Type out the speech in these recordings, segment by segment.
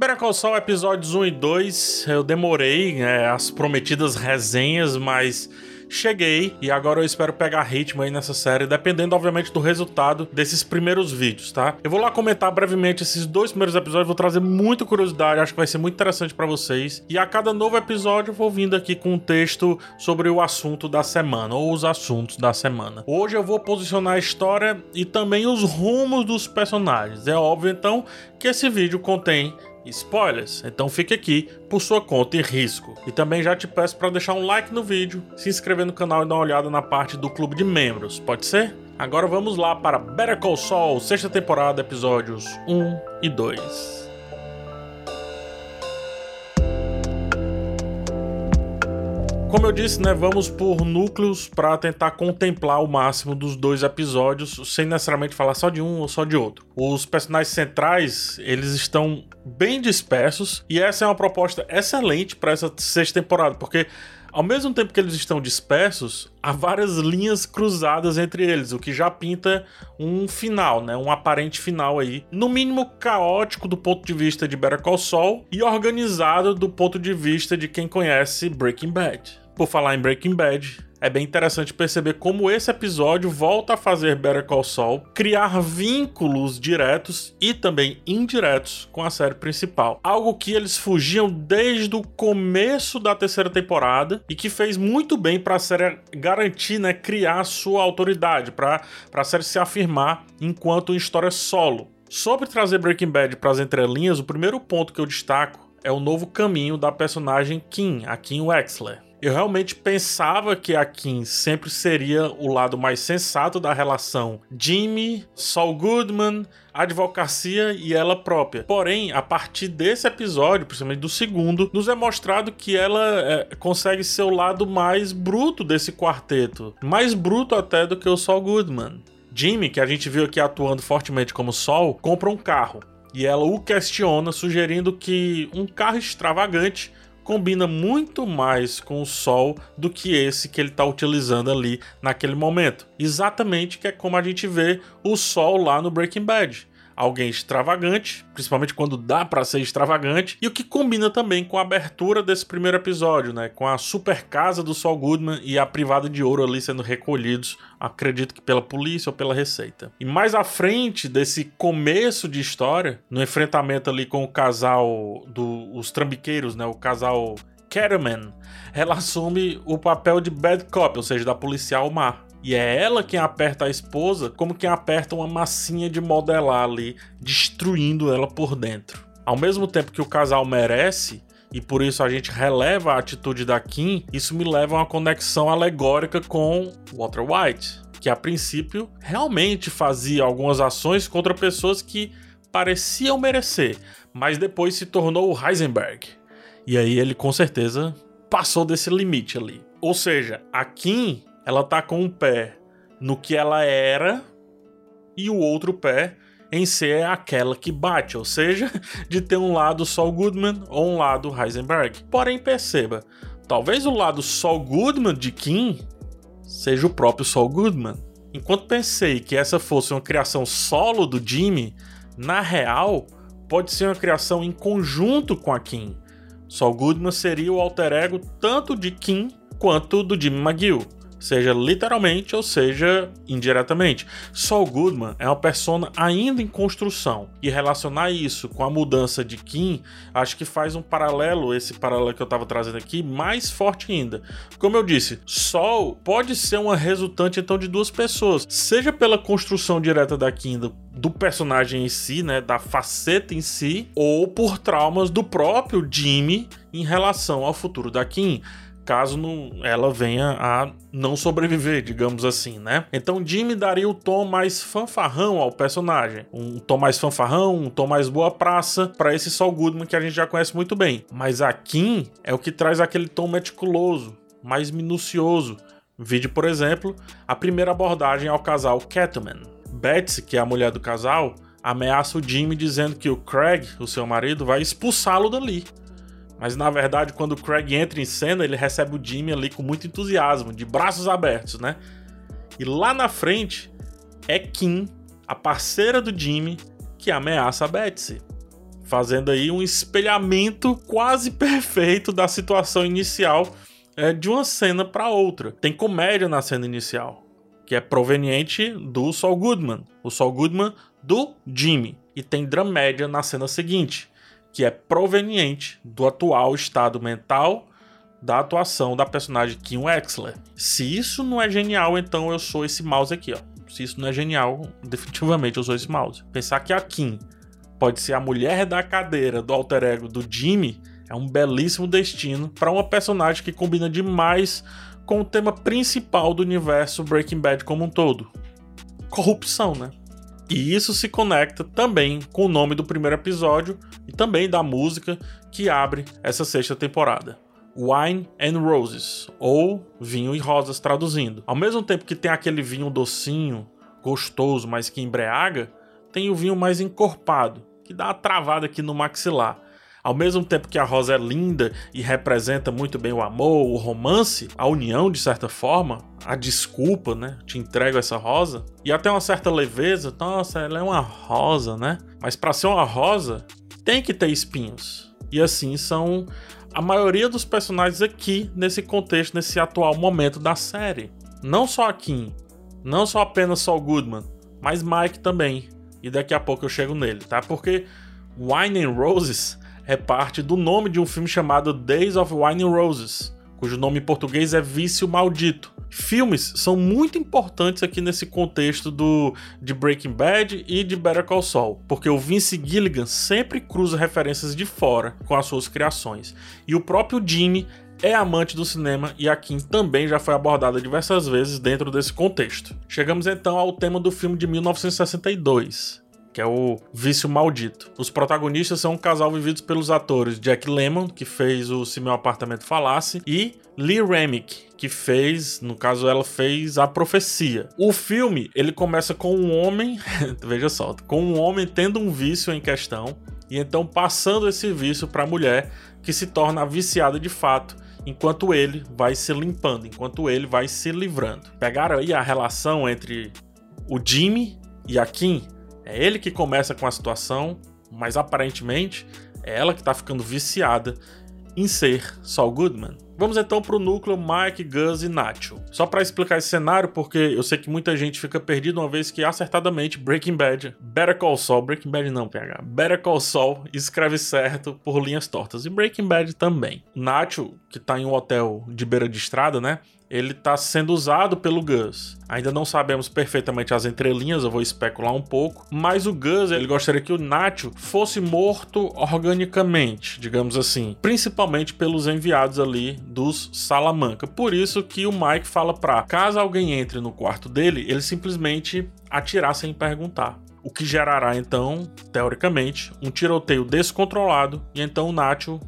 Better Call Saul, episódios 1 e 2, eu demorei, né, as prometidas resenhas, mas cheguei e agora eu espero pegar ritmo aí nessa série, dependendo, obviamente, do resultado desses primeiros vídeos, tá? Eu vou lá comentar brevemente esses dois primeiros episódios, vou trazer muita curiosidade, acho que vai ser muito interessante para vocês. E a cada novo episódio eu vou vindo aqui com um texto sobre o assunto da semana, ou os assuntos da semana. Hoje eu vou posicionar a história e também os rumos dos personagens. É óbvio, então, que esse vídeo contém spoilers, então fique aqui por sua conta e risco. E também já te peço para deixar um like no vídeo, se inscrever no canal e dar uma olhada na parte do clube de membros, pode ser? Agora vamos lá para Better Call Saul, sexta temporada, episódios 1 e 2. Como eu disse, né, vamos por núcleos para tentar contemplar o máximo dos dois episódios, sem necessariamente falar só de um ou só de outro. Os personagens centrais, eles estão bem dispersos e essa é uma proposta excelente para essa sexta temporada, porque ao mesmo tempo que eles estão dispersos, há várias linhas cruzadas entre eles, o que já pinta um final, né? Um aparente final aí, no mínimo caótico do ponto de vista de Better Call Saul e organizado do ponto de vista de quem conhece Breaking Bad. Por falar em Breaking Bad, é bem interessante perceber como esse episódio volta a fazer Better Call Saul criar vínculos diretos e também indiretos com a série principal. Algo que eles fugiam desde o começo da terceira temporada e que fez muito bem para a série garantir, né, criar sua autoridade, para a série se afirmar enquanto história solo. Sobre trazer Breaking Bad para as entrelinhas, o primeiro ponto que eu destaco é o novo caminho da personagem Kim, a Kim Wexler. Eu realmente pensava que a Kim sempre seria o lado mais sensato da relação Jimmy, Saul Goodman, advocacia e ela própria. Porém, a partir desse episódio, principalmente do segundo, nos é mostrado que ela é, consegue ser o lado mais bruto desse quarteto. Mais bruto até do que o Saul Goodman. Jimmy, que a gente viu aqui atuando fortemente como Sol, compra um carro. E ela o questiona, sugerindo que um carro extravagante combina muito mais com o sol do que esse que ele está utilizando ali naquele momento. Exatamente que é como a gente vê o sol lá no Breaking Bad alguém extravagante, principalmente quando dá para ser extravagante, e o que combina também com a abertura desse primeiro episódio, né, com a super casa do Saul Goodman e a privada de ouro ali sendo recolhidos, acredito que pela polícia ou pela receita. E mais à frente desse começo de história, no enfrentamento ali com o casal dos trambiqueiros, né, o casal Cattleman, ela assume o papel de bad cop, ou seja, da policial má. E é ela quem aperta a esposa, como quem aperta uma massinha de modelar ali, destruindo ela por dentro. Ao mesmo tempo que o casal merece, e por isso a gente releva a atitude da Kim, isso me leva a uma conexão alegórica com Walter White, que a princípio realmente fazia algumas ações contra pessoas que pareciam merecer, mas depois se tornou o Heisenberg. E aí ele com certeza passou desse limite ali. Ou seja, a Kim ela tá com um pé no que ela era e o outro pé em ser aquela que bate, ou seja, de ter um lado Saul Goodman ou um lado Heisenberg. Porém, perceba, talvez o lado Saul Goodman de Kim seja o próprio Saul Goodman. Enquanto pensei que essa fosse uma criação solo do Jimmy, na real, pode ser uma criação em conjunto com a Kim. Saul Goodman seria o alter ego tanto de Kim quanto do Jimmy McGill seja literalmente ou seja indiretamente. Saul Goodman é uma persona ainda em construção e relacionar isso com a mudança de Kim, acho que faz um paralelo, esse paralelo que eu estava trazendo aqui, mais forte ainda. Como eu disse, Sol pode ser uma resultante então de duas pessoas, seja pela construção direta da Kim do, do personagem em si, né, da faceta em si, ou por traumas do próprio Jimmy em relação ao futuro da Kim caso não, ela venha a não sobreviver, digamos assim, né? Então Jimmy daria o tom mais fanfarrão ao personagem, um tom mais fanfarrão, um tom mais boa praça para esse Saul Goodman que a gente já conhece muito bem. Mas a Kim é o que traz aquele tom meticuloso, mais minucioso. Vide, por exemplo, a primeira abordagem ao casal Catman. Betsy, que é a mulher do casal, ameaça o Jimmy dizendo que o Craig, o seu marido, vai expulsá-lo dali. Mas na verdade, quando o Craig entra em cena, ele recebe o Jimmy ali com muito entusiasmo, de braços abertos, né? E lá na frente é Kim, a parceira do Jimmy, que ameaça a Betsy. fazendo aí um espelhamento quase perfeito da situação inicial é, de uma cena para outra. Tem comédia na cena inicial, que é proveniente do Saul Goodman, o Saul Goodman do Jimmy, e tem dramédia na cena seguinte, que é proveniente do atual estado mental da atuação da personagem Kim Wexler. Se isso não é genial, então eu sou esse mouse aqui, ó. Se isso não é genial, definitivamente eu sou esse mouse. Pensar que a Kim pode ser a mulher da cadeira do alter ego do Jimmy é um belíssimo destino para uma personagem que combina demais com o tema principal do universo Breaking Bad como um todo: corrupção, né? E isso se conecta também com o nome do primeiro episódio e também da música que abre essa sexta temporada. Wine and Roses, ou vinho e rosas traduzindo. Ao mesmo tempo que tem aquele vinho docinho, gostoso, mas que embriaga, tem o vinho mais encorpado, que dá uma travada aqui no maxilar. Ao mesmo tempo que a rosa é linda e representa muito bem o amor, o romance, a união de certa forma, a desculpa, né? Te entrego essa rosa. E até uma certa leveza, nossa, ela é uma rosa, né? Mas para ser uma rosa, tem que ter espinhos. E assim são a maioria dos personagens aqui nesse contexto, nesse atual momento da série. Não só a Kim, não só apenas Saul Goodman, mas Mike também. E daqui a pouco eu chego nele, tá? Porque Wine and Roses é parte do nome de um filme chamado Days of Wine and Roses, cujo nome em português é Vício Maldito. Filmes são muito importantes aqui nesse contexto do de Breaking Bad e de Better Call Saul, porque o Vince Gilligan sempre cruza referências de fora com as suas criações. E o próprio Jimmy é amante do cinema e a Kim também já foi abordada diversas vezes dentro desse contexto. Chegamos então ao tema do filme de 1962, que é o Vício Maldito. Os protagonistas são um casal vividos pelos atores Jack Lemmon, que fez o Se Meu Apartamento Falasse, e Lee Remick, que fez, no caso ela fez A Profecia. O filme, ele começa com um homem, veja só, com um homem tendo um vício em questão e então passando esse vício para a mulher que se torna viciada de fato enquanto ele vai se limpando, enquanto ele vai se livrando. Pegaram aí a relação entre o Jimmy e a Kim? É ele que começa com a situação, mas aparentemente é ela que tá ficando viciada em ser Saul Goodman. Vamos então para o núcleo Mike, Gus e Nacho. Só para explicar esse cenário, porque eu sei que muita gente fica perdida uma vez que acertadamente Breaking Bad, Better Call Saul, Breaking Bad não, PH, Better Call Saul escreve certo por linhas tortas e Breaking Bad também. Nacho, que tá em um hotel de beira de estrada, né? ele está sendo usado pelo Gus. Ainda não sabemos perfeitamente as entrelinhas, eu vou especular um pouco, mas o Gus ele gostaria que o Nacho fosse morto organicamente, digamos assim, principalmente pelos enviados ali dos Salamanca. Por isso que o Mike fala para caso alguém entre no quarto dele, ele simplesmente atirar sem perguntar o que gerará então, teoricamente, um tiroteio descontrolado e então o Nacho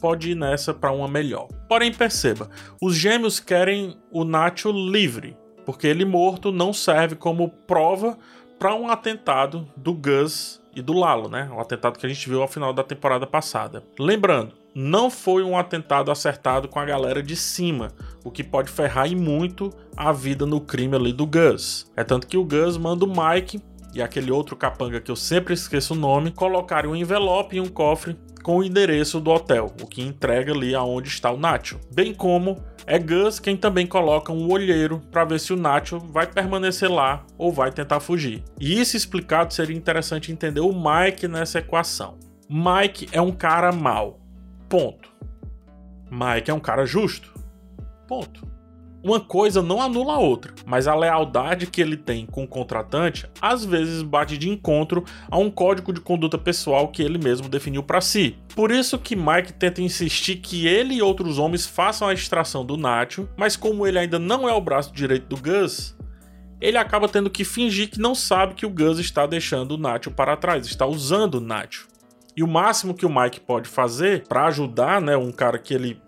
pode ir nessa para uma melhor. Porém, perceba, os gêmeos querem o Nacho livre, porque ele morto não serve como prova para um atentado do Gus e do Lalo, né? O atentado que a gente viu ao final da temporada passada. Lembrando, não foi um atentado acertado com a galera de cima, o que pode ferrar e muito a vida no crime ali do Gus. É tanto que o Gus manda o Mike e aquele outro capanga que eu sempre esqueço o nome colocarem um envelope e um cofre com o endereço do hotel, o que entrega ali aonde está o Nacho. Bem como é Gus quem também coloca um olheiro para ver se o Nacho vai permanecer lá ou vai tentar fugir. E isso explicado seria interessante entender o Mike nessa equação. Mike é um cara mau. Ponto. Mike é um cara justo. Ponto uma coisa não anula a outra, mas a lealdade que ele tem com o contratante às vezes bate de encontro a um código de conduta pessoal que ele mesmo definiu para si. Por isso que Mike tenta insistir que ele e outros homens façam a extração do Nacho, mas como ele ainda não é o braço direito do Gus, ele acaba tendo que fingir que não sabe que o Gus está deixando o Nacho para trás, está usando o Nacho. E o máximo que o Mike pode fazer para ajudar, né, um cara que ele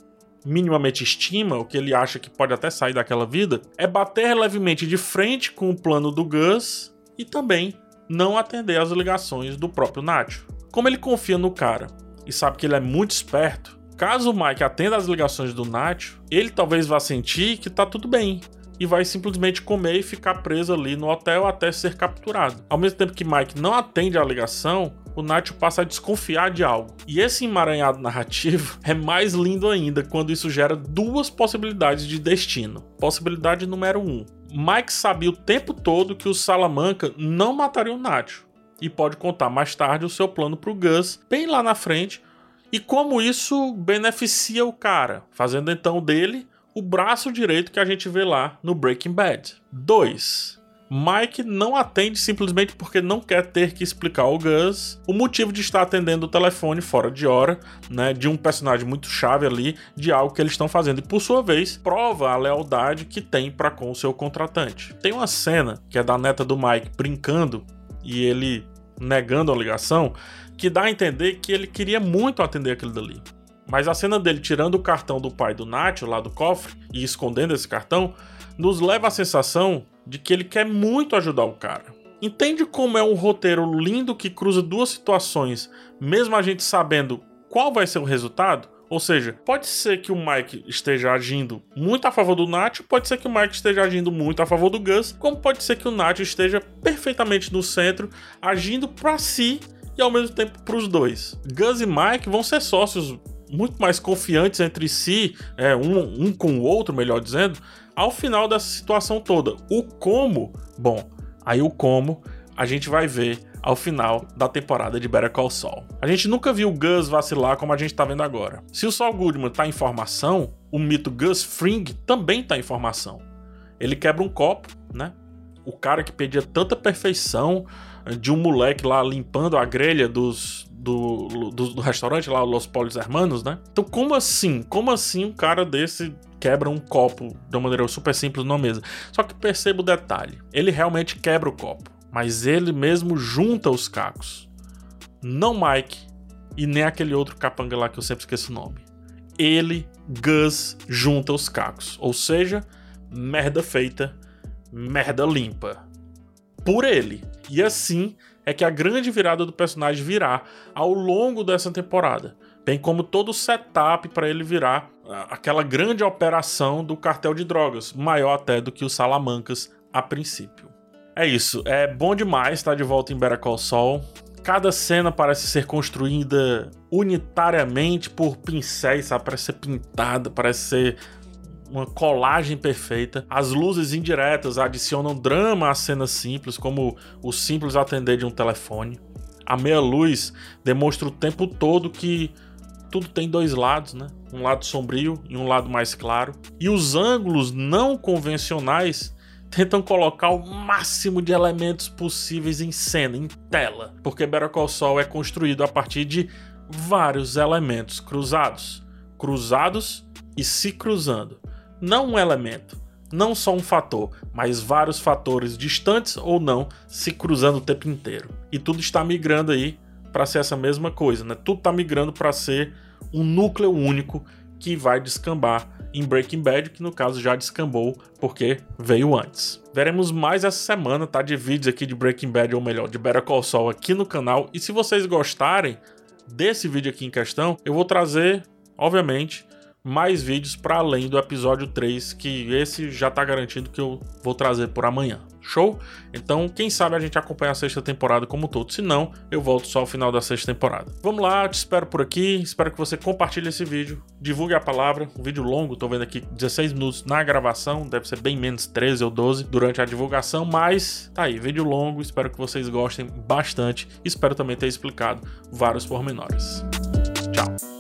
minimamente estima, o que ele acha que pode até sair daquela vida, é bater levemente de frente com o plano do Gus e também não atender às ligações do próprio Nacho. Como ele confia no cara e sabe que ele é muito esperto, caso o Mike atenda às ligações do Nacho, ele talvez vá sentir que tá tudo bem, e vai simplesmente comer e ficar preso ali no hotel até ser capturado. Ao mesmo tempo que Mike não atende à ligação, o Nacho passa a desconfiar de algo. E esse emaranhado narrativo é mais lindo ainda quando isso gera duas possibilidades de destino. Possibilidade número 1. Um, Mike sabia o tempo todo que o Salamanca não mataria o Nacho. E pode contar mais tarde o seu plano para o Gus, bem lá na frente, e como isso beneficia o cara, fazendo então dele o braço direito que a gente vê lá no Breaking Bad. 2. Mike não atende simplesmente porque não quer ter que explicar ao Gus o motivo de estar atendendo o telefone fora de hora, né, de um personagem muito chave ali, de algo que eles estão fazendo. E por sua vez, prova a lealdade que tem para com o seu contratante. Tem uma cena que é da neta do Mike brincando e ele negando a ligação, que dá a entender que ele queria muito atender aquilo dali. Mas a cena dele tirando o cartão do pai do Nacho lá do cofre e escondendo esse cartão nos leva à sensação de que ele quer muito ajudar o cara. Entende como é um roteiro lindo que cruza duas situações, mesmo a gente sabendo qual vai ser o resultado? Ou seja, pode ser que o Mike esteja agindo muito a favor do Nacho, pode ser que o Mike esteja agindo muito a favor do Gus, como pode ser que o Nacho esteja perfeitamente no centro, agindo para si e ao mesmo tempo para os dois. Gus e Mike vão ser sócios muito mais confiantes entre si, é, um, um com o outro, melhor dizendo, ao final dessa situação toda. O como, bom, aí o como a gente vai ver ao final da temporada de Better Call Saul. A gente nunca viu o Gus vacilar como a gente tá vendo agora. Se o Saul Goodman tá em formação, o mito Gus Fring também tá em formação. Ele quebra um copo, né? O cara que pedia tanta perfeição de um moleque lá limpando a grelha dos, do, do, do restaurante lá, Los Polos Hermanos, né? Então, como assim? Como assim um cara desse quebra um copo de uma maneira super simples numa mesa? Só que perceba o detalhe: ele realmente quebra o copo, mas ele mesmo junta os cacos. Não Mike e nem aquele outro capanga lá que eu sempre esqueço o nome. Ele, Gus, junta os cacos. Ou seja, merda feita, merda limpa. Por ele. E assim é que a grande virada do personagem virá ao longo dessa temporada, bem como todo o setup para ele virar ah, aquela grande operação do cartel de drogas, maior até do que os Salamancas a princípio. É isso, é bom demais estar de volta em Better Call. Cada cena parece ser construída unitariamente por pincéis, sabe? Parece ser pintada, parece ser uma colagem perfeita. As luzes indiretas adicionam drama às cenas simples, como o simples atender de um telefone. A meia luz demonstra o tempo todo que tudo tem dois lados, né? Um lado sombrio e um lado mais claro. E os ângulos não convencionais tentam colocar o máximo de elementos possíveis em cena, em tela, porque Better Call é construído a partir de vários elementos cruzados, cruzados e se cruzando não um elemento, não só um fator, mas vários fatores distantes ou não se cruzando o tempo inteiro. E tudo está migrando aí para ser essa mesma coisa, né? Tudo está migrando para ser um núcleo único que vai descambar em Breaking Bad, que no caso já descambou porque veio antes. Veremos mais essa semana, tá? De vídeos aqui de Breaking Bad, ou melhor, de Better Call Saul aqui no canal. E se vocês gostarem desse vídeo aqui em questão, eu vou trazer, obviamente, mais vídeos para além do episódio 3, que esse já tá garantido que eu vou trazer por amanhã. Show? Então, quem sabe a gente acompanha a sexta temporada como todo. Se não, eu volto só ao final da sexta temporada. Vamos lá, te espero por aqui. Espero que você compartilhe esse vídeo. Divulgue a palavra. Um vídeo longo, tô vendo aqui 16 minutos na gravação. Deve ser bem menos 13 ou 12 durante a divulgação. Mas tá aí, vídeo longo. Espero que vocês gostem bastante. Espero também ter explicado vários pormenores. Tchau.